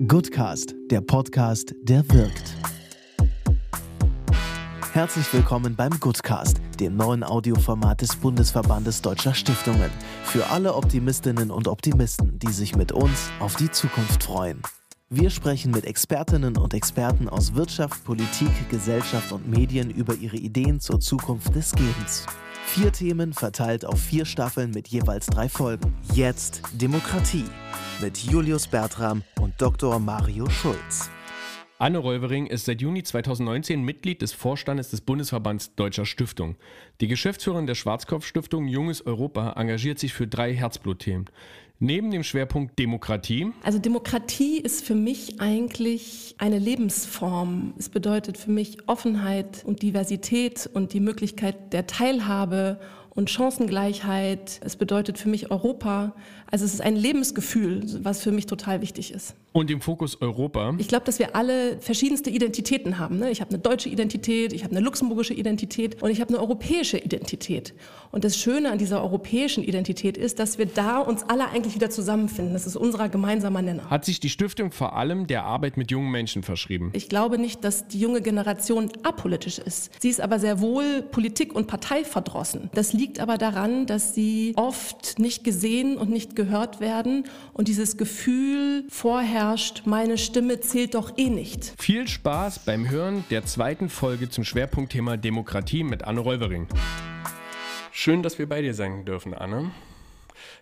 Goodcast, der Podcast, der wirkt. Herzlich willkommen beim Goodcast, dem neuen Audioformat des Bundesverbandes Deutscher Stiftungen. Für alle Optimistinnen und Optimisten, die sich mit uns auf die Zukunft freuen. Wir sprechen mit Expertinnen und Experten aus Wirtschaft, Politik, Gesellschaft und Medien über ihre Ideen zur Zukunft des Gebens. Vier Themen verteilt auf vier Staffeln mit jeweils drei Folgen. Jetzt Demokratie mit Julius Bertram und Dr. Mario Schulz. Anne Räuvering ist seit Juni 2019 Mitglied des Vorstandes des Bundesverbands Deutscher Stiftung. Die Geschäftsführerin der Schwarzkopf-Stiftung Junges Europa engagiert sich für drei Herzblutthemen. Neben dem Schwerpunkt Demokratie. Also Demokratie ist für mich eigentlich eine Lebensform. Es bedeutet für mich Offenheit und Diversität und die Möglichkeit der Teilhabe und Chancengleichheit. Es bedeutet für mich Europa. Also es ist ein Lebensgefühl, was für mich total wichtig ist. Und im Fokus Europa? Ich glaube, dass wir alle verschiedenste Identitäten haben. Ne? Ich habe eine deutsche Identität, ich habe eine luxemburgische Identität und ich habe eine europäische Identität. Und das Schöne an dieser europäischen Identität ist, dass wir da uns alle eigentlich wieder zusammenfinden. Das ist unser gemeinsamer Nenner. Hat sich die Stiftung vor allem der Arbeit mit jungen Menschen verschrieben? Ich glaube nicht, dass die junge Generation apolitisch ist. Sie ist aber sehr wohl politik- und parteiverdrossen. Das liegt aber daran, dass sie oft nicht gesehen und nicht gehört werden und dieses Gefühl vorherrscht, meine Stimme zählt doch eh nicht. Viel Spaß beim Hören der zweiten Folge zum Schwerpunktthema Demokratie mit Anne Räuvering. Schön, dass wir bei dir sein dürfen, Anne.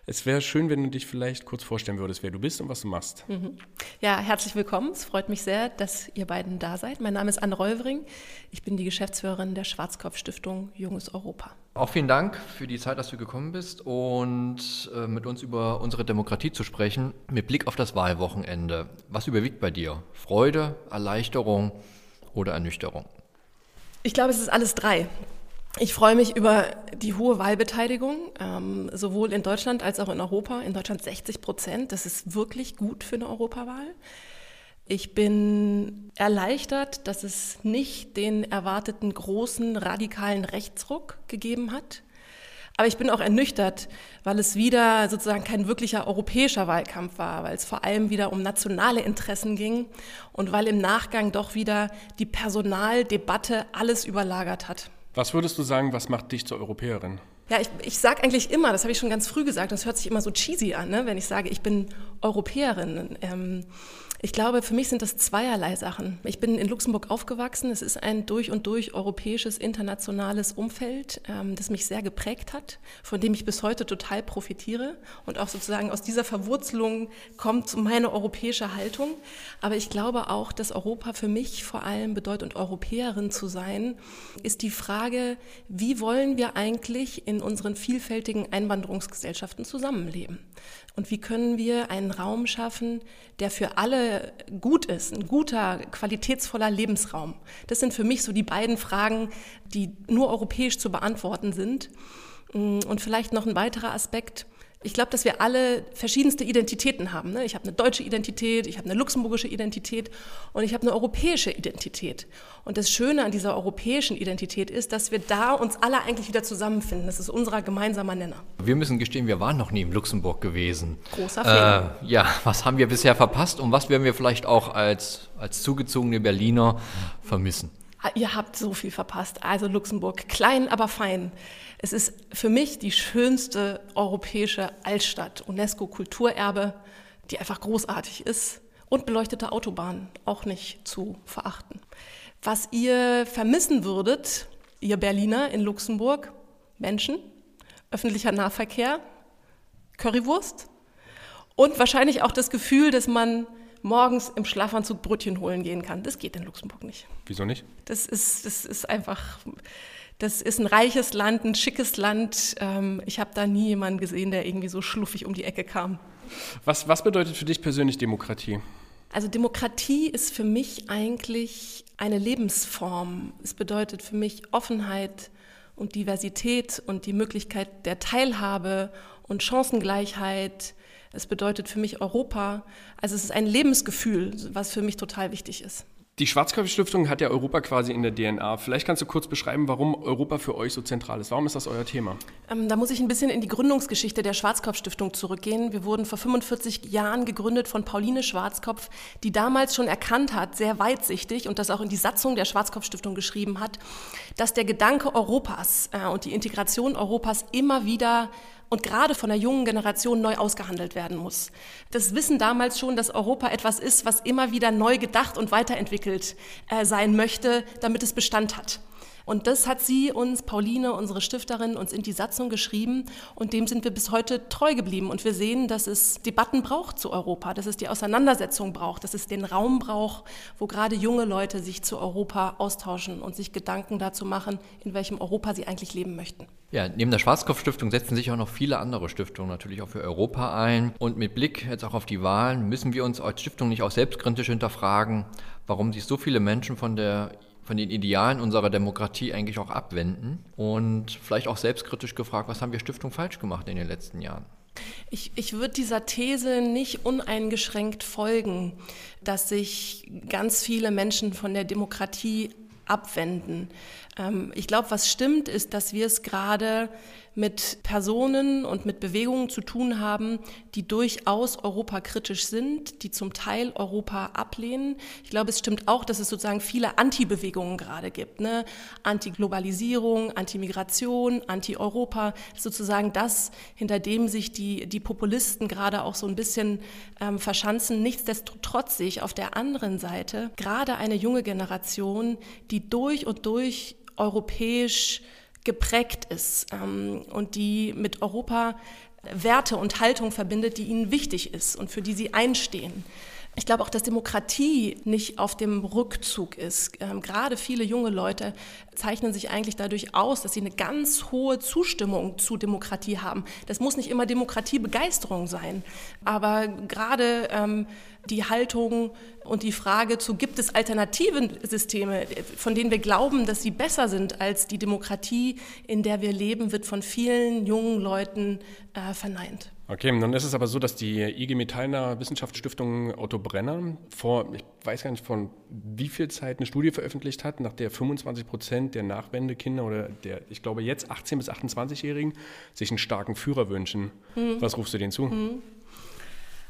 Es wäre schön, wenn du dich vielleicht kurz vorstellen würdest, wer du bist und was du machst. Mhm. Ja, herzlich willkommen. Es freut mich sehr, dass ihr beiden da seid. Mein Name ist Anne Räuvering. Ich bin die Geschäftsführerin der Schwarzkopf-Stiftung Junges Europa. Auch vielen Dank für die Zeit, dass du gekommen bist und äh, mit uns über unsere Demokratie zu sprechen, mit Blick auf das Wahlwochenende. Was überwiegt bei dir? Freude, Erleichterung oder Ernüchterung? Ich glaube, es ist alles drei. Ich freue mich über die hohe Wahlbeteiligung, ähm, sowohl in Deutschland als auch in Europa. In Deutschland 60 Prozent. Das ist wirklich gut für eine Europawahl. Ich bin erleichtert, dass es nicht den erwarteten großen radikalen Rechtsruck gegeben hat. Aber ich bin auch ernüchtert, weil es wieder sozusagen kein wirklicher europäischer Wahlkampf war, weil es vor allem wieder um nationale Interessen ging und weil im Nachgang doch wieder die Personaldebatte alles überlagert hat. Was würdest du sagen, was macht dich zur Europäerin? Ja, ich, ich sage eigentlich immer, das habe ich schon ganz früh gesagt, das hört sich immer so cheesy an, ne? wenn ich sage, ich bin Europäerin. Ähm, ich glaube, für mich sind das zweierlei Sachen. Ich bin in Luxemburg aufgewachsen. Es ist ein durch und durch europäisches, internationales Umfeld, ähm, das mich sehr geprägt hat, von dem ich bis heute total profitiere. Und auch sozusagen aus dieser Verwurzelung kommt meine europäische Haltung. Aber ich glaube auch, dass Europa für mich vor allem bedeutet, und Europäerin zu sein, ist die Frage, wie wollen wir eigentlich in unseren vielfältigen Einwanderungsgesellschaften zusammenleben? Und wie können wir einen Raum schaffen, der für alle gut ist, ein guter, qualitätsvoller Lebensraum? Das sind für mich so die beiden Fragen, die nur europäisch zu beantworten sind. Und vielleicht noch ein weiterer Aspekt, ich glaube, dass wir alle verschiedenste Identitäten haben. Ne? Ich habe eine deutsche Identität, ich habe eine luxemburgische Identität und ich habe eine europäische Identität. Und das Schöne an dieser europäischen Identität ist, dass wir da uns alle eigentlich wieder zusammenfinden. Das ist unser gemeinsamer Nenner. Wir müssen gestehen, wir waren noch nie in Luxemburg gewesen. Großer Fehler. Äh, ja, was haben wir bisher verpasst und was werden wir vielleicht auch als, als zugezogene Berliner vermissen? Ah, ihr habt so viel verpasst. Also Luxemburg, klein, aber fein. Es ist für mich die schönste europäische Altstadt, UNESCO-Kulturerbe, die einfach großartig ist und beleuchtete Autobahnen, auch nicht zu verachten. Was ihr vermissen würdet, ihr Berliner in Luxemburg, Menschen, öffentlicher Nahverkehr, Currywurst und wahrscheinlich auch das Gefühl, dass man morgens im Schlafanzug Brötchen holen gehen kann. Das geht in Luxemburg nicht. Wieso nicht? Das ist, das ist einfach das ist ein reiches Land, ein schickes Land. Ähm, ich habe da nie jemanden gesehen, der irgendwie so schluffig um die Ecke kam. Was, was bedeutet für dich persönlich Demokratie? Also Demokratie ist für mich eigentlich eine Lebensform. Es bedeutet für mich Offenheit und Diversität und die Möglichkeit der Teilhabe und Chancengleichheit. Es bedeutet für mich Europa. Also es ist ein Lebensgefühl, was für mich total wichtig ist. Die Schwarzkopf-Stiftung hat ja Europa quasi in der DNA. Vielleicht kannst du kurz beschreiben, warum Europa für euch so zentral ist. Warum ist das euer Thema? Ähm, da muss ich ein bisschen in die Gründungsgeschichte der Schwarzkopf-Stiftung zurückgehen. Wir wurden vor 45 Jahren gegründet von Pauline Schwarzkopf, die damals schon erkannt hat, sehr weitsichtig und das auch in die Satzung der Schwarzkopf-Stiftung geschrieben hat, dass der Gedanke Europas äh, und die Integration Europas immer wieder und gerade von der jungen Generation neu ausgehandelt werden muss. Das Wissen damals schon, dass Europa etwas ist, was immer wieder neu gedacht und weiterentwickelt äh, sein möchte, damit es Bestand hat. Und das hat sie uns, Pauline, unsere Stifterin, uns in die Satzung geschrieben und dem sind wir bis heute treu geblieben. Und wir sehen, dass es Debatten braucht zu Europa, dass es die Auseinandersetzung braucht, dass es den Raum braucht, wo gerade junge Leute sich zu Europa austauschen und sich Gedanken dazu machen, in welchem Europa sie eigentlich leben möchten. Ja, neben der Schwarzkopf-Stiftung setzen sich auch noch viele andere Stiftungen natürlich auch für Europa ein. Und mit Blick jetzt auch auf die Wahlen müssen wir uns als Stiftung nicht auch selbstkritisch hinterfragen, warum sich so viele Menschen von der von den Idealen unserer Demokratie eigentlich auch abwenden und vielleicht auch selbstkritisch gefragt, was haben wir Stiftung falsch gemacht in den letzten Jahren? Ich, ich würde dieser These nicht uneingeschränkt folgen, dass sich ganz viele Menschen von der Demokratie abwenden. Ähm, ich glaube, was stimmt, ist, dass wir es gerade mit Personen und mit Bewegungen zu tun haben, die durchaus europakritisch sind, die zum Teil Europa ablehnen. Ich glaube, es stimmt auch, dass es sozusagen viele Anti-Bewegungen gerade gibt. Ne? Anti-Globalisierung, Anti-Migration, Anti-Europa, sozusagen das, hinter dem sich die, die Populisten gerade auch so ein bisschen ähm, verschanzen. Nichtsdestotrotz sehe ich auf der anderen Seite gerade eine junge Generation, die durch und durch europäisch geprägt ist ähm, und die mit Europa Werte und Haltung verbindet, die ihnen wichtig ist und für die sie einstehen. Ich glaube auch, dass Demokratie nicht auf dem Rückzug ist. Ähm, gerade viele junge Leute zeichnen sich eigentlich dadurch aus, dass sie eine ganz hohe Zustimmung zu Demokratie haben. Das muss nicht immer Demokratiebegeisterung sein, aber gerade ähm, die Haltung und die Frage zu, gibt es alternative Systeme, von denen wir glauben, dass sie besser sind als die Demokratie, in der wir leben, wird von vielen jungen Leuten äh, verneint. Okay, dann ist es aber so, dass die IG Metallner Wissenschaftsstiftung Otto Brenner vor, ich weiß gar nicht von wie viel Zeit eine Studie veröffentlicht hat, nach der 25 Prozent der Nachwendekinder oder der, ich glaube jetzt 18- bis 28-Jährigen sich einen starken Führer wünschen. Hm. Was rufst du denen zu? Hm.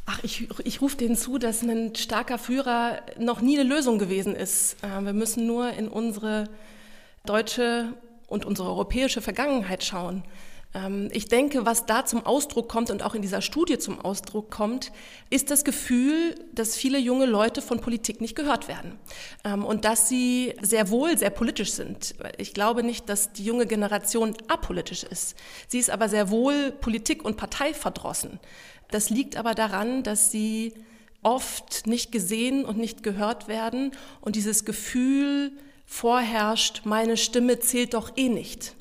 Ach, ich, ich rufe denen zu, dass ein starker Führer noch nie eine Lösung gewesen ist. Äh, wir müssen nur in unsere deutsche und unsere europäische Vergangenheit schauen. Ähm, ich denke, was da zum Ausdruck kommt und auch in dieser Studie zum Ausdruck kommt, ist das Gefühl, dass viele junge Leute von Politik nicht gehört werden ähm, und dass sie sehr wohl sehr politisch sind. Ich glaube nicht, dass die junge Generation apolitisch ist. Sie ist aber sehr wohl Politik und Partei verdrossen. Das liegt aber daran, dass sie oft nicht gesehen und nicht gehört werden und dieses Gefühl vorherrscht, meine Stimme zählt doch eh nicht.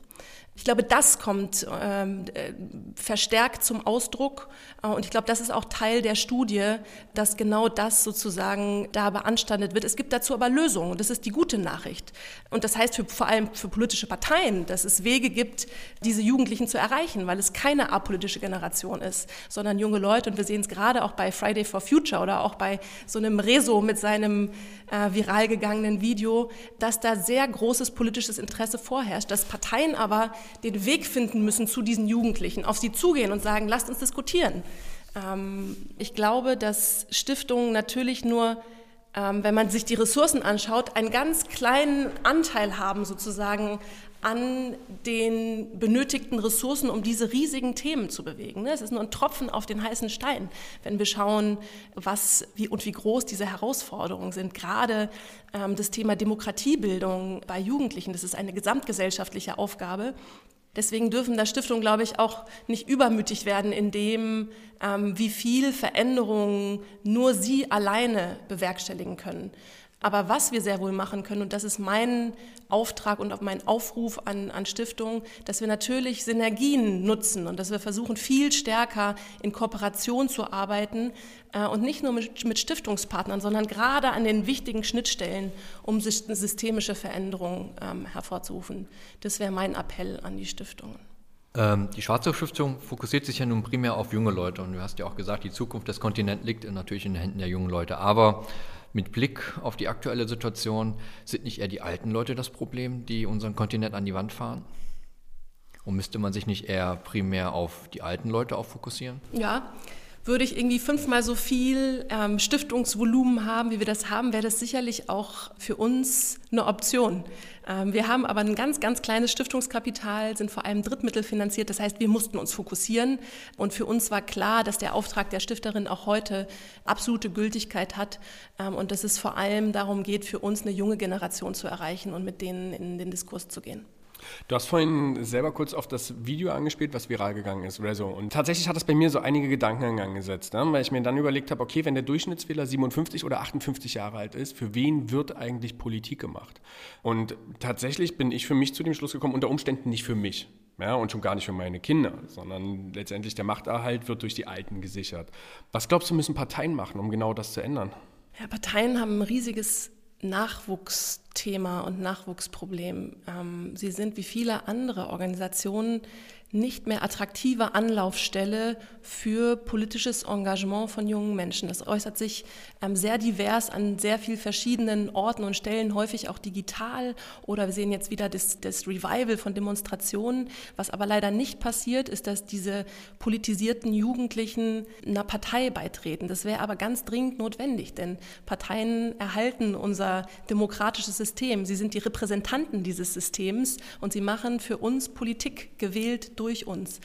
Ich glaube, das kommt ähm, äh, verstärkt zum Ausdruck. Äh, und ich glaube, das ist auch Teil der Studie, dass genau das sozusagen da beanstandet wird. Es gibt dazu aber Lösungen. Das ist die gute Nachricht. Und das heißt für, vor allem für politische Parteien, dass es Wege gibt, diese Jugendlichen zu erreichen, weil es keine apolitische Generation ist, sondern junge Leute. Und wir sehen es gerade auch bei Friday for Future oder auch bei so einem Rezo mit seinem äh, viral gegangenen Video, dass da sehr großes politisches Interesse vorherrscht, dass Parteien aber den Weg finden müssen zu diesen Jugendlichen, auf sie zugehen und sagen, lasst uns diskutieren. Ähm, ich glaube, dass Stiftungen natürlich nur ähm, wenn man sich die Ressourcen anschaut, einen ganz kleinen Anteil haben sozusagen an den benötigten Ressourcen, um diese riesigen Themen zu bewegen. Es ist nur ein Tropfen auf den heißen Stein, wenn wir schauen, was wie und wie groß diese Herausforderungen sind. Gerade ähm, das Thema Demokratiebildung bei Jugendlichen, das ist eine gesamtgesellschaftliche Aufgabe. Deswegen dürfen da Stiftungen, glaube ich, auch nicht übermütig werden in dem, ähm, wie viel Veränderungen nur sie alleine bewerkstelligen können. Aber was wir sehr wohl machen können, und das ist mein Auftrag und auch mein Aufruf an, an Stiftungen, dass wir natürlich Synergien nutzen und dass wir versuchen, viel stärker in Kooperation zu arbeiten äh, und nicht nur mit, mit Stiftungspartnern, sondern gerade an den wichtigen Schnittstellen, um systemische Veränderungen ähm, hervorzurufen. Das wäre mein Appell an die Stiftungen. Ähm, die Schwarzkopf-Stiftung fokussiert sich ja nun primär auf junge Leute und du hast ja auch gesagt, die Zukunft des Kontinents liegt natürlich in den Händen der jungen Leute. Aber Mit Blick auf die aktuelle Situation sind nicht eher die alten Leute das Problem, die unseren Kontinent an die Wand fahren? Und müsste man sich nicht eher primär auf die alten Leute auch fokussieren? Ja, würde ich irgendwie fünfmal so viel ähm, Stiftungsvolumen haben, wie wir das haben, wäre das sicherlich auch für uns eine Option. Ähm, wir haben aber ein ganz, ganz kleines Stiftungskapital, sind vor allem drittmittelfinanziert. Das heißt, wir mussten uns fokussieren. Und für uns war klar, dass der Auftrag der Stifterin auch heute absolute Gültigkeit hat ähm, und dass es vor allem darum geht, für uns eine junge Generation zu erreichen und mit denen in den Diskurs zu gehen. Du hast vorhin selber kurz auf das Video angespielt, was viral gegangen ist oder so. Und tatsächlich hat das bei mir so einige Gedanken in Gang gesetzt, ne? weil ich mir dann überlegt habe, okay, wenn der Durchschnittswähler 57 oder 58 Jahre alt ist, für wen wird eigentlich Politik gemacht? Und tatsächlich bin ich für mich zu dem Schluss gekommen, unter Umständen nicht für mich. Ja, und schon gar nicht für meine Kinder, sondern letztendlich der Machterhalt wird durch die Alten gesichert. Was glaubst du, müssen Parteien machen, um genau das zu ändern? Ja, Parteien haben ein riesiges Nachwuchsthema und Nachwuchsproblem. Ähm, sie sind wie viele andere Organisationen nicht mehr attraktive Anlaufstelle für politisches Engagement von jungen Menschen. Das äußert sich ähm, sehr divers an sehr vielen verschiedenen Orten und Stellen, häufig auch digital. Oder wir sehen jetzt wieder das, das Revival von Demonstrationen. Was aber leider nicht passiert, ist, dass diese politisierten Jugendlichen einer Partei beitreten. Das wäre aber ganz dringend notwendig, denn Parteien erhalten unser demokratisches System. Sie sind die Repräsentanten dieses Systems und sie machen für uns Politik gewählt durch uns.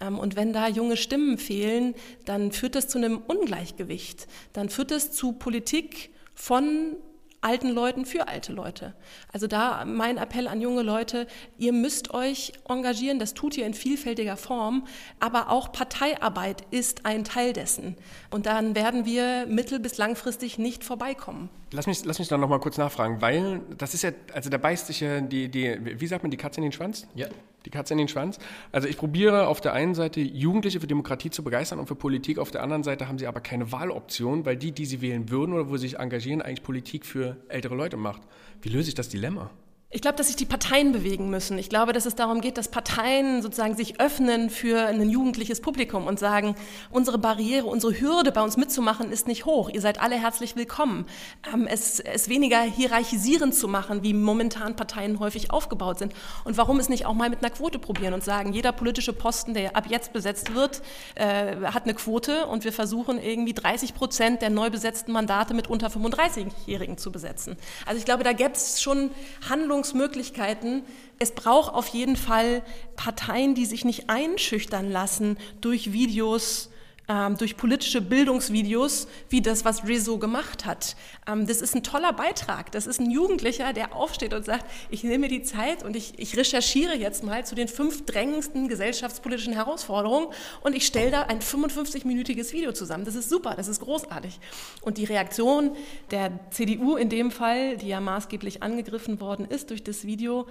Ähm, und wenn da junge Stimmen fehlen, dann führt das zu einem Ungleichgewicht. Dann führt es zu Politik von alten Leuten für alte Leute. Also da mein Appell an junge Leute, ihr müsst euch engagieren, das tut ihr in vielfältiger Form, aber auch Parteiarbeit ist ein Teil dessen. Und dann werden wir mittel- bis langfristig nicht vorbeikommen. Lass mich, lass mich da nochmal kurz nachfragen, weil das ist ja, also da beißt sich ja die, die, wie sagt man, die Katze in den Schwanz? Ja. Die Katze in den Schwanz. Also ich probiere auf der einen Seite Jugendliche für Demokratie zu begeistern und für Politik, auf der anderen Seite haben sie aber keine Wahloption, weil die, die sie wählen würden oder wo sie sich engagieren, eigentlich Politik für ältere Leute macht. Wie löse ich das Dilemma? Ich glaube, dass sich die Parteien bewegen müssen. Ich glaube, dass es darum geht, dass Parteien sozusagen sich öffnen für ein jugendliches Publikum und sagen, unsere Barriere, unsere Hürde bei uns mitzumachen ist nicht hoch. Ihr seid alle herzlich willkommen. Ähm, es, es weniger hierarchisierend zu machen, wie momentan Parteien häufig aufgebaut sind. Und warum es nicht auch mal mit einer Quote probieren und sagen, jeder politische Posten, der ab jetzt besetzt wird, äh, hat eine Quote und wir versuchen irgendwie 30 Prozent der neu besetzten Mandate mit unter 35-Jährigen zu besetzen. Also ich glaube, da gäbe es schon Handlungen Handlungsmöglichkeiten. Es braucht auf jeden Fall Parteien, die sich nicht einschüchtern lassen durch Videos, ähm, durch politische Bildungsvideos, wie das, was Rizzo gemacht hat. Ähm, das ist ein toller Beitrag. Das ist ein Jugendlicher, der aufsteht und sagt, ich nehme mir die Zeit und ich, ich recherchiere jetzt mal zu den fünf drängendsten gesellschaftspolitischen Herausforderungen und ich stelle da ein 55-minütiges Video zusammen. Das ist super, das ist großartig. Und die Reaktion der CDU in dem Fall, die ja maßgeblich angegriffen worden ist durch das Video,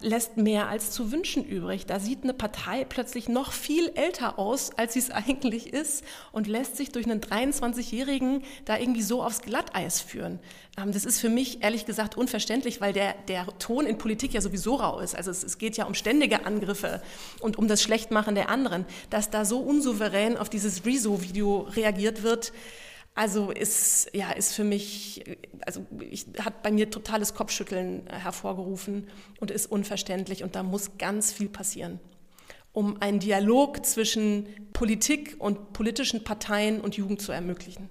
lässt mehr als zu wünschen übrig. Da sieht eine Partei plötzlich noch viel älter aus, als sie es eigentlich ist und lässt sich durch einen 23-Jährigen da irgendwie so aufs Glatteis führen. Ähm, das ist für mich ehrlich gesagt unverständlich, weil der, der Ton in Politik ja sowieso rau ist. Also es, es geht ja um ständige Angriffe und um das Schlechtmachen der anderen. Dass da so unsouverän auf dieses Rezo-Video reagiert wird, also ist, ja, ist für mich, also ich, hat bei mir totales Kopfschütteln hervorgerufen und ist unverständlich und da muss ganz viel passieren, um einen Dialog zwischen Politik und politischen Parteien und Jugend zu ermöglichen.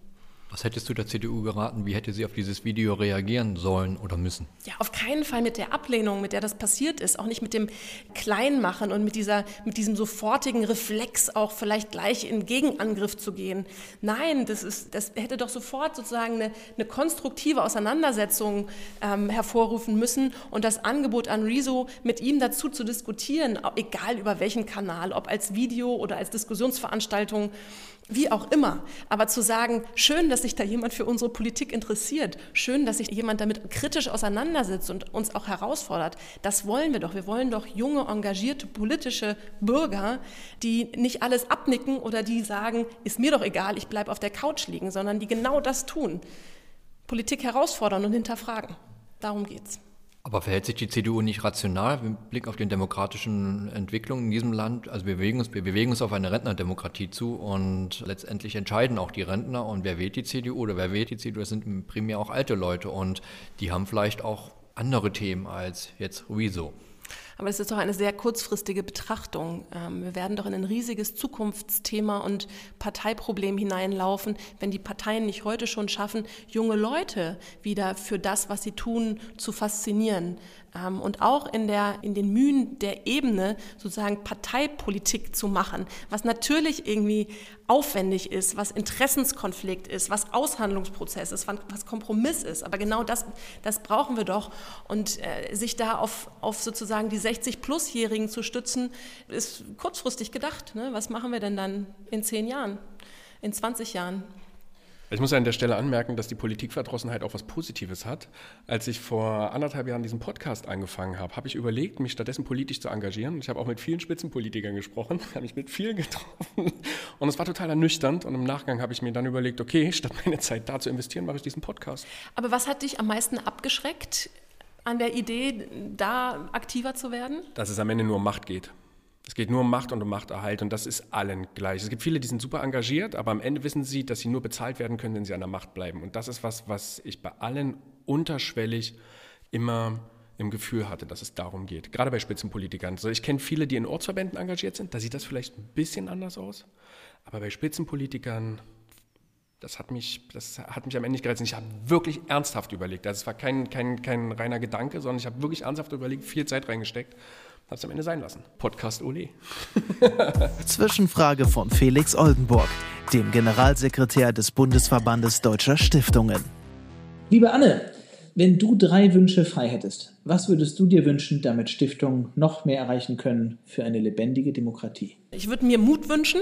Was hättest du der CDU geraten? Wie hätte sie auf dieses Video reagieren sollen oder müssen? Ja, auf keinen Fall mit der Ablehnung, mit der das passiert ist, auch nicht mit dem Kleinmachen und mit, dieser, mit diesem sofortigen Reflex auch vielleicht gleich in Gegenangriff zu gehen. Nein, das, ist, das hätte doch sofort sozusagen eine, eine konstruktive Auseinandersetzung ähm, hervorrufen müssen und das Angebot an Rezo mit ihm dazu zu diskutieren, egal über welchen Kanal, ob als Video oder als Diskussionsveranstaltung wie auch immer. Aber zu sagen, schön, dass sich da jemand für unsere Politik interessiert, schön, dass sich jemand damit kritisch auseinandersetzt und uns auch herausfordert, das wollen wir doch. Wir wollen doch junge, engagierte politische Bürger, die nicht alles abnicken oder die sagen, ist mir doch egal, ich bleibe auf der Couch liegen, sondern die genau das tun. Politik herausfordern und hinterfragen. Darum geht's. Aber verhält sich die CDU nicht rational mit Blick auf die demokratischen Entwicklungen in diesem Land? Also wir bewegen uns, wir bewegen uns auf eine Rentnerdemokratie zu und letztendlich entscheiden auch die Rentner. Und wer wählt die CDU oder wer wählt die CDU? Das sind primär auch alte Leute und die haben vielleicht auch andere Themen als jetzt Rezo. Aber es ist doch eine sehr kurzfristige Betrachtung. Ähm, wir werden doch in ein riesiges Zukunftsthema und Parteiproblem hineinlaufen, wenn die Parteien nicht heute schon schaffen, junge Leute wieder für das, was sie tun, zu faszinieren. Ähm, und auch in, der, in den Mühen der Ebene sozusagen Parteipolitik zu machen, was natürlich irgendwie aufwendig ist, was Interessenskonflikt ist, was Aushandlungsprozess ist, was Kompromiss ist. Aber genau das, das brauchen wir doch. Und äh, sich da auf, auf sozusagen die 60-Plus-Jährigen zu stützen, ist kurzfristig gedacht. Ne? Was machen wir denn dann in zehn Jahren, in 20 Jahren? Ich muss an der Stelle anmerken, dass die Politikverdrossenheit auch was Positives hat. Als ich vor anderthalb Jahren diesen Podcast angefangen habe, habe ich überlegt, mich stattdessen politisch zu engagieren. Ich habe auch mit vielen Spitzenpolitikern gesprochen, habe mich mit vielen getroffen und es war total ernüchternd. Und im Nachgang habe ich mir dann überlegt, okay, statt meine Zeit da zu investieren, mache ich diesen Podcast. Aber was hat dich am meisten abgeschreckt an der Idee, da aktiver zu werden? Dass es am Ende nur um Macht geht. Es geht nur um Macht und um Machterhalt und das ist allen gleich. Es gibt viele, die sind super engagiert, aber am Ende wissen sie, dass sie nur bezahlt werden können, wenn sie an der Macht bleiben. Und das ist was, was ich bei allen unterschwellig immer im Gefühl hatte, dass es darum geht. Gerade bei Spitzenpolitikern. Also ich kenne viele, die in Ortsverbänden engagiert sind, da sieht das vielleicht ein bisschen anders aus. Aber bei Spitzenpolitikern, das hat mich, das hat mich am Ende nicht gereizt. Ich habe wirklich ernsthaft überlegt. Also es war kein, kein, kein reiner Gedanke, sondern ich habe wirklich ernsthaft überlegt, viel Zeit reingesteckt hat es am Ende sein lassen. Podcast Ole. Zwischenfrage von Felix Oldenburg, dem Generalsekretär des Bundesverbandes Deutscher Stiftungen. Liebe Anne, wenn du drei Wünsche frei hättest, was würdest du dir wünschen, damit Stiftungen noch mehr erreichen können für eine lebendige Demokratie? Ich würde mir Mut wünschen.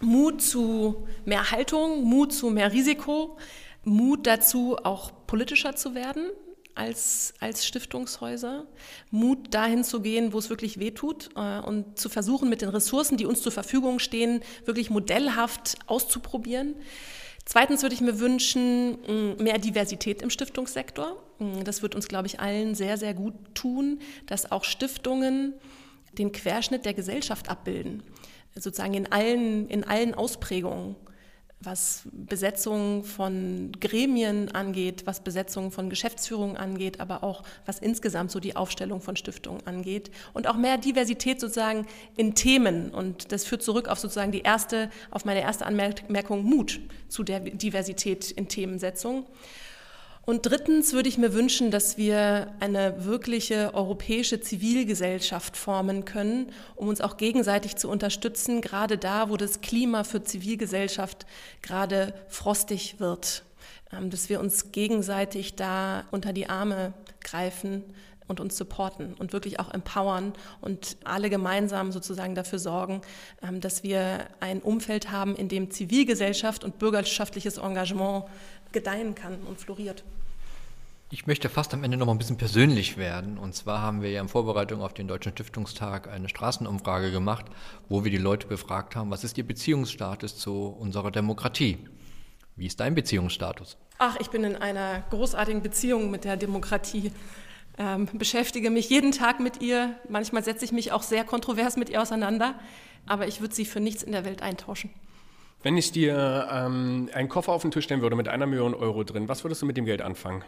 Mut zu mehr Haltung, Mut zu mehr Risiko, Mut dazu, auch politischer zu werden, als, als Stiftungshäuser, Mut dahin zu gehen, wo es wirklich weh tut äh, und zu versuchen, mit den Ressourcen, die uns zur Verfügung stehen, wirklich modellhaft auszuprobieren. Zweitens würde ich mir wünschen, mehr Diversität im Stiftungssektor. Das wird uns, glaube ich, allen sehr, sehr gut tun, dass auch Stiftungen den Querschnitt der Gesellschaft abbilden, sozusagen in allen, in allen Ausprägungen was Besetzung von Gremien angeht, was Besetzung von Geschäftsführungen angeht, aber auch was insgesamt so die Aufstellung von Stiftungen angeht und auch mehr Diversität sozusagen in Themen und das führt zurück auf sozusagen die erste, auf meine erste Anmerkung Mut zu der Diversität in Themensetzung. Und drittens würde ich mir wünschen, dass wir eine wirkliche europäische Zivilgesellschaft formen können, um uns auch gegenseitig zu unterstützen, gerade da, wo das Klima für Zivilgesellschaft gerade frostig wird. Ähm, dass wir uns gegenseitig da unter die Arme greifen und uns supporten und wirklich auch empowern und alle gemeinsam sozusagen dafür sorgen, ähm, dass wir ein Umfeld haben, in dem Zivilgesellschaft und bürgerschaftliches Engagement gedeihen kann und floriert. Ich möchte fast am Ende noch mal ein bisschen persönlich werden. Und zwar haben wir ja in Vorbereitung auf den Deutschen Stiftungstag eine Straßenumfrage gemacht, wo wir die Leute befragt haben, was ist ihr Beziehungsstatus zu unserer Demokratie? Wie ist dein Beziehungsstatus? Ach, ich bin in einer großartigen Beziehung mit der Demokratie. Ähm, beschäftige mich jeden Tag mit ihr. Manchmal setze ich mich auch sehr kontrovers mit ihr auseinander. Aber ich würde sie für nichts in der Welt eintauschen. Wenn ich dir ähm, einen Koffer auf den Tisch stellen würde mit einer Million Euro drin, was würdest du mit dem Geld anfangen?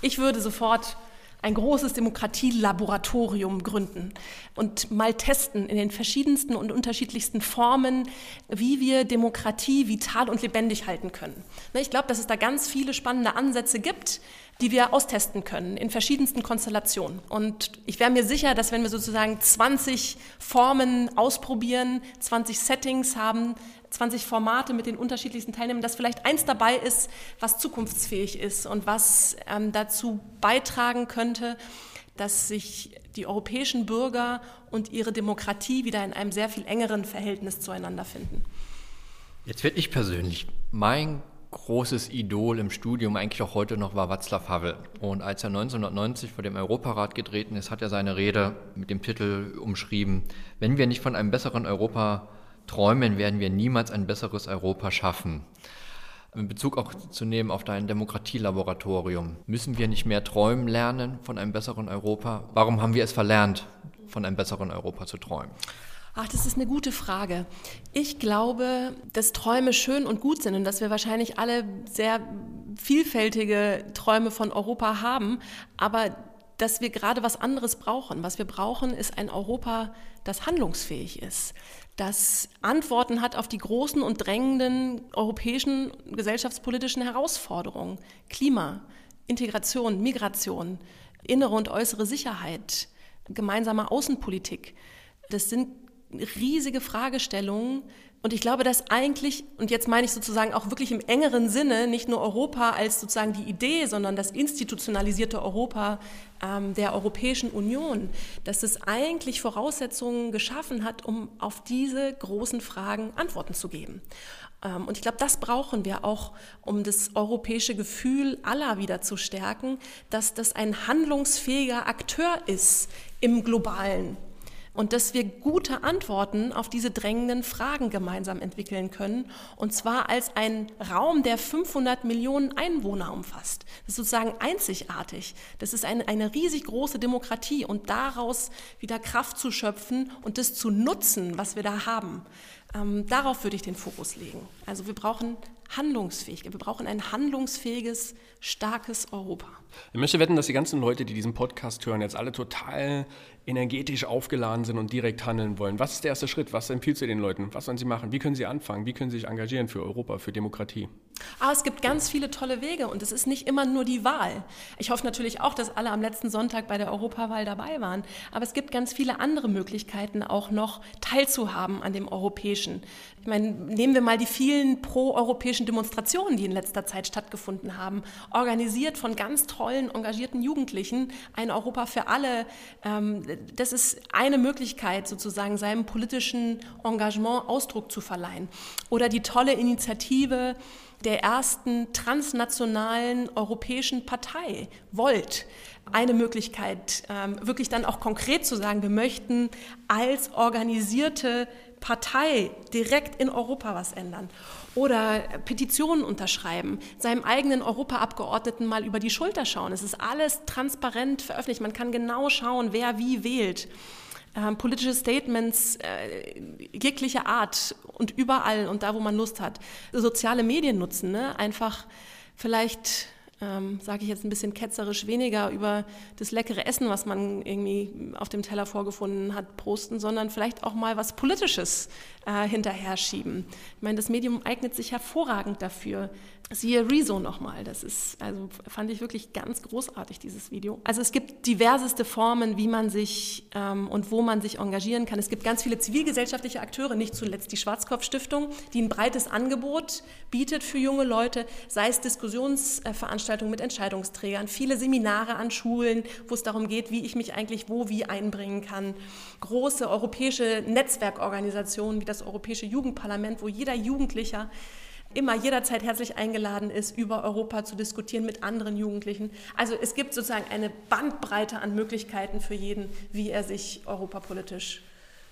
Ich würde sofort ein großes Demokratielaboratorium gründen und mal testen in den verschiedensten und unterschiedlichsten Formen, wie wir Demokratie vital und lebendig halten können. Ne, ich glaube, dass es da ganz viele spannende Ansätze gibt, die wir austesten können in verschiedensten Konstellationen. Und ich wäre mir sicher, dass wenn wir sozusagen 20 Formen ausprobieren, 20 Settings haben, 20 Formate mit den unterschiedlichsten Teilnehmern, dass vielleicht eins dabei ist, was zukunftsfähig ist und was ähm, dazu beitragen könnte, dass sich die europäischen Bürger und ihre Demokratie wieder in einem sehr viel engeren Verhältnis zueinander finden. Jetzt werde ich persönlich. Mein großes Idol im Studium, eigentlich auch heute noch, war Václav Havel. Und als er 1990 vor dem Europarat getreten ist, hat er seine Rede mit dem Titel umschrieben, wenn wir nicht von einem besseren Europa träumen, werden wir niemals ein besseres Europa schaffen. in Bezug auch zu nehmen auf dein Demokratielaboratorium. Müssen wir nicht mehr träumen lernen von einem besseren Europa? Warum haben wir es verlernt, von einem besseren Europa zu träumen? Ach, das ist eine gute Frage. Ich glaube, dass Träume schön und gut sind und dass wir wahrscheinlich alle sehr vielfältige Träume von Europa haben, aber dass wir gerade was anderes brauchen. Was wir brauchen, ist ein Europa, das handlungsfähig ist, das Antworten hat auf die großen und drängenden europäischen gesellschaftspolitischen Herausforderungen. Klima, Integration, Migration, innere und äußere Sicherheit, gemeinsame Außenpolitik. Das sind riesige Fragestellungen. Und ich glaube, dass eigentlich, und jetzt meine ich sozusagen auch wirklich im engeren Sinne, nicht nur Europa als sozusagen die Idee, sondern das institutionalisierte Europa ähm, der Europäischen Union, dass es eigentlich Voraussetzungen geschaffen hat, um auf diese großen Fragen Antworten zu geben. Ähm, und ich glaube, das brauchen wir auch, um das europäische Gefühl aller wieder zu stärken, dass das ein handlungsfähiger Akteur ist im globalen und dass wir gute Antworten auf diese drängenden Fragen gemeinsam entwickeln können. Und zwar als ein Raum, der 500 Millionen Einwohner umfasst. Das ist sozusagen einzigartig. Das ist eine, eine riesig große Demokratie und daraus wieder Kraft zu schöpfen und das zu nutzen, was wir da haben. Ähm, darauf würde ich den Fokus legen. Also wir brauchen handlungsfähig, wir brauchen ein handlungsfähiges, starkes Europa. Ich möchte wetten, dass die ganzen Leute, die diesen Podcast hören, jetzt alle total energetisch aufgeladen sind und direkt handeln wollen. Was ist der erste Schritt? Was empfiehlst du den Leuten? Was sollen sie machen? Wie können sie anfangen? Wie können sie sich engagieren für Europa, für Demokratie? Aber es gibt ganz viele tolle Wege und es ist nicht immer nur die Wahl. Ich hoffe natürlich auch, dass alle am letzten Sonntag bei der Europawahl dabei waren. Aber es gibt ganz viele andere Möglichkeiten, auch noch teilzuhaben an dem Europäischen. Ich meine, nehmen wir mal die vielen pro-europäischen Demonstrationen, die in letzter Zeit stattgefunden haben, organisiert von ganz tollen, engagierten Jugendlichen. Ein Europa für alle. Ähm, das ist eine Möglichkeit, sozusagen seinem politischen Engagement Ausdruck zu verleihen. Oder die tolle Initiative der ersten transnationalen europäischen Partei, Volt. Eine Möglichkeit, ähm, wirklich dann auch konkret zu sagen, wir möchten als organisierte Partei direkt in Europa was ändern. Oder Petitionen unterschreiben, seinem eigenen Europaabgeordneten mal über die Schulter schauen. Es ist alles transparent veröffentlicht. Man kann genau schauen, wer wie wählt. Ähm, politische Statements äh, jeglicher Art und überall und da, wo man Lust hat. Soziale Medien nutzen, ne? einfach vielleicht ähm, sage ich jetzt ein bisschen ketzerisch, weniger über das leckere Essen, was man irgendwie auf dem Teller vorgefunden hat, posten, sondern vielleicht auch mal was Politisches äh, hinterher schieben. Ich meine, das Medium eignet sich hervorragend dafür, Siehe Rezo nochmal, das ist, also fand ich wirklich ganz großartig, dieses Video. Also es gibt diverseste Formen, wie man sich ähm, und wo man sich engagieren kann. Es gibt ganz viele zivilgesellschaftliche Akteure, nicht zuletzt die Schwarzkopf-Stiftung, die ein breites Angebot bietet für junge Leute, sei es Diskussionsveranstaltungen mit Entscheidungsträgern, viele Seminare an Schulen, wo es darum geht, wie ich mich eigentlich wo wie einbringen kann. Große europäische Netzwerkorganisationen wie das Europäische Jugendparlament, wo jeder Jugendlicher immer jederzeit herzlich eingeladen ist, über Europa zu diskutieren mit anderen Jugendlichen. Also es gibt sozusagen eine Bandbreite an Möglichkeiten für jeden, wie er sich europapolitisch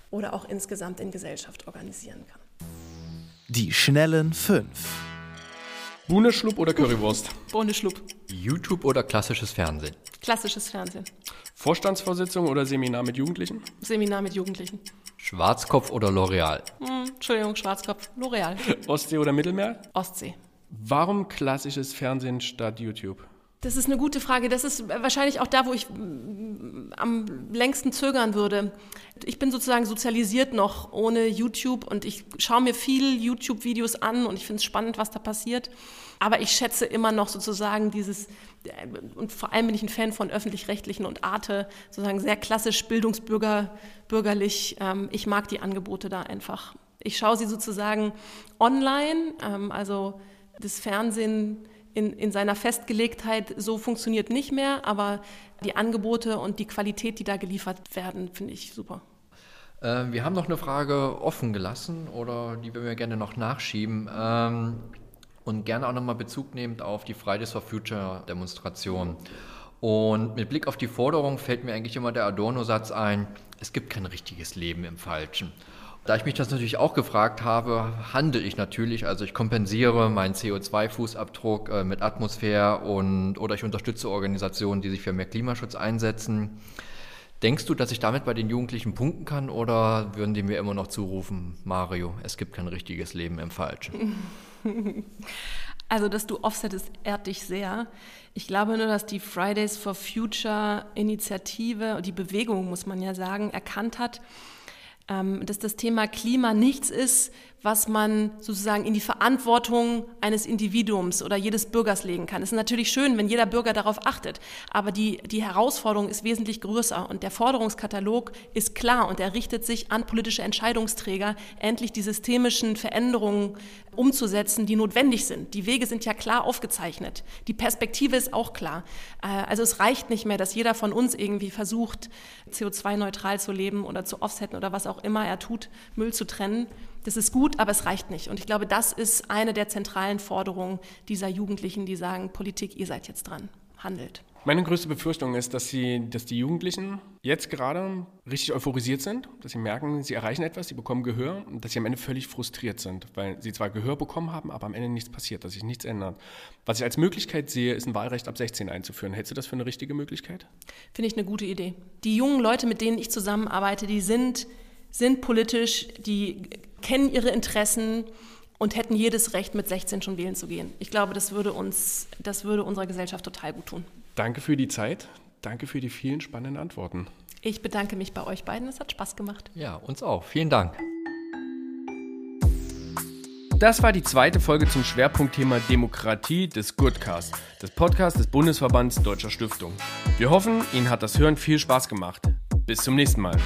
oder auch insgesamt in Gesellschaft organisieren kann. Die schnellen fünf. Bohneschlupp oder Currywurst? Bohneschlupp. YouTube oder klassisches Fernsehen? Klassisches Fernsehen. Vorstandsvorsitzung oder Seminar mit Jugendlichen? Seminar mit Jugendlichen. Schwarzkopf oder L'Oreal? Hm, Entschuldigung, Schwarzkopf. L'Oreal. Ostsee oder Mittelmeer? Ostsee. Warum klassisches Fernsehen statt YouTube? Das ist eine gute Frage. Das ist wahrscheinlich auch da, wo ich mm, am längsten zögern würde. Ich bin sozusagen sozialisiert noch ohne YouTube und ich schaue mir viel YouTube-Videos an und ich finde es spannend, was da passiert. Aber ich schätze immer noch sozusagen dieses, und vor allem bin ich ein Fan von öffentlich-rechtlichen und Arte, sozusagen sehr klassisch bildungsbürgerlich. Ähm, ich mag die Angebote da einfach. Ich schaue sie sozusagen online, ähm, also das Fernsehen in, in seiner Festgelegtheit so funktioniert nicht mehr, aber die Angebote und die Qualität, die da geliefert werden, finde ich super. Äh, wir haben noch eine Frage offen gelassen oder die würden wir gerne noch nachschieben ähm, und gerne auch nochmal Bezug nehmend auf die Fridays for Future Demonstration. Und mit Blick auf die Forderung fällt mir eigentlich immer der Adorno-Satz ein, es gibt kein richtiges Leben im Falschen. Da ich mich das natürlich auch gefragt habe, handle ich natürlich. Also ich kompensiere meinen CO2-Fußabdruck äh, mit Atmosphäre und oder ich unterstütze Organisationen, die sich für mehr Klimaschutz einsetzen. Denkst du, dass ich damit bei den Jugendlichen punkten kann oder würden die mir immer noch zurufen, Mario, es gibt kein richtiges Leben im Falschen? Also, dass du offsettest, ehrt dich sehr. Ich glaube nur, dass die Fridays for Future Initiative, die Bewegung, muss man ja sagen, erkannt hat, dass das Thema Klima nichts ist, was man sozusagen in die Verantwortung eines Individuums oder jedes Bürgers legen kann. Es ist natürlich schön, wenn jeder Bürger darauf achtet, aber die, die Herausforderung ist wesentlich größer und der Forderungskatalog ist klar und er richtet sich an politische Entscheidungsträger, endlich die systemischen Veränderungen umzusetzen, die notwendig sind. Die Wege sind ja klar aufgezeichnet. Die Perspektive ist auch klar. Äh, also es reicht nicht mehr, dass jeder von uns irgendwie versucht, CO2-neutral zu leben oder zu offsetten oder was auch immer er tut, Müll zu trennen. Das ist gut, aber es reicht nicht. Und ich glaube, das ist eine der zentralen Forderungen dieser Jugendlichen, die sagen, Politik, ihr seid jetzt dran, handelt. Meine größte Befürchtung ist, dass, sie, dass die Jugendlichen jetzt gerade richtig euphorisiert sind, dass sie merken, sie erreichen etwas, sie bekommen Gehör und dass sie am Ende völlig frustriert sind, weil sie zwar Gehör bekommen haben, aber am Ende nichts passiert, dass sich nichts ändert. Was ich als Möglichkeit sehe, ist ein Wahlrecht ab 16 einzuführen. Hältst du das für eine richtige Möglichkeit? Finde ich eine gute Idee. Die jungen Leute, mit denen ich zusammenarbeite, die sind sind politisch, die kennen ihre Interessen und hätten jedes Recht, mit 16 schon wählen zu gehen. Ich glaube, das würde uns, das würde unserer Gesellschaft total gut tun. Danke für die Zeit. Danke für die vielen spannenden Antworten. Ich bedanke mich bei euch beiden. Es hat Spaß gemacht. Ja, uns auch. Vielen Dank. Das war die zweite Folge zum Schwerpunktthema Demokratie des Goodcast, des Podcasts des Bundesverbands Deutscher Stiftung. Wir hoffen, Ihnen hat das Hören viel Spaß gemacht. Bis zum nächsten Mal.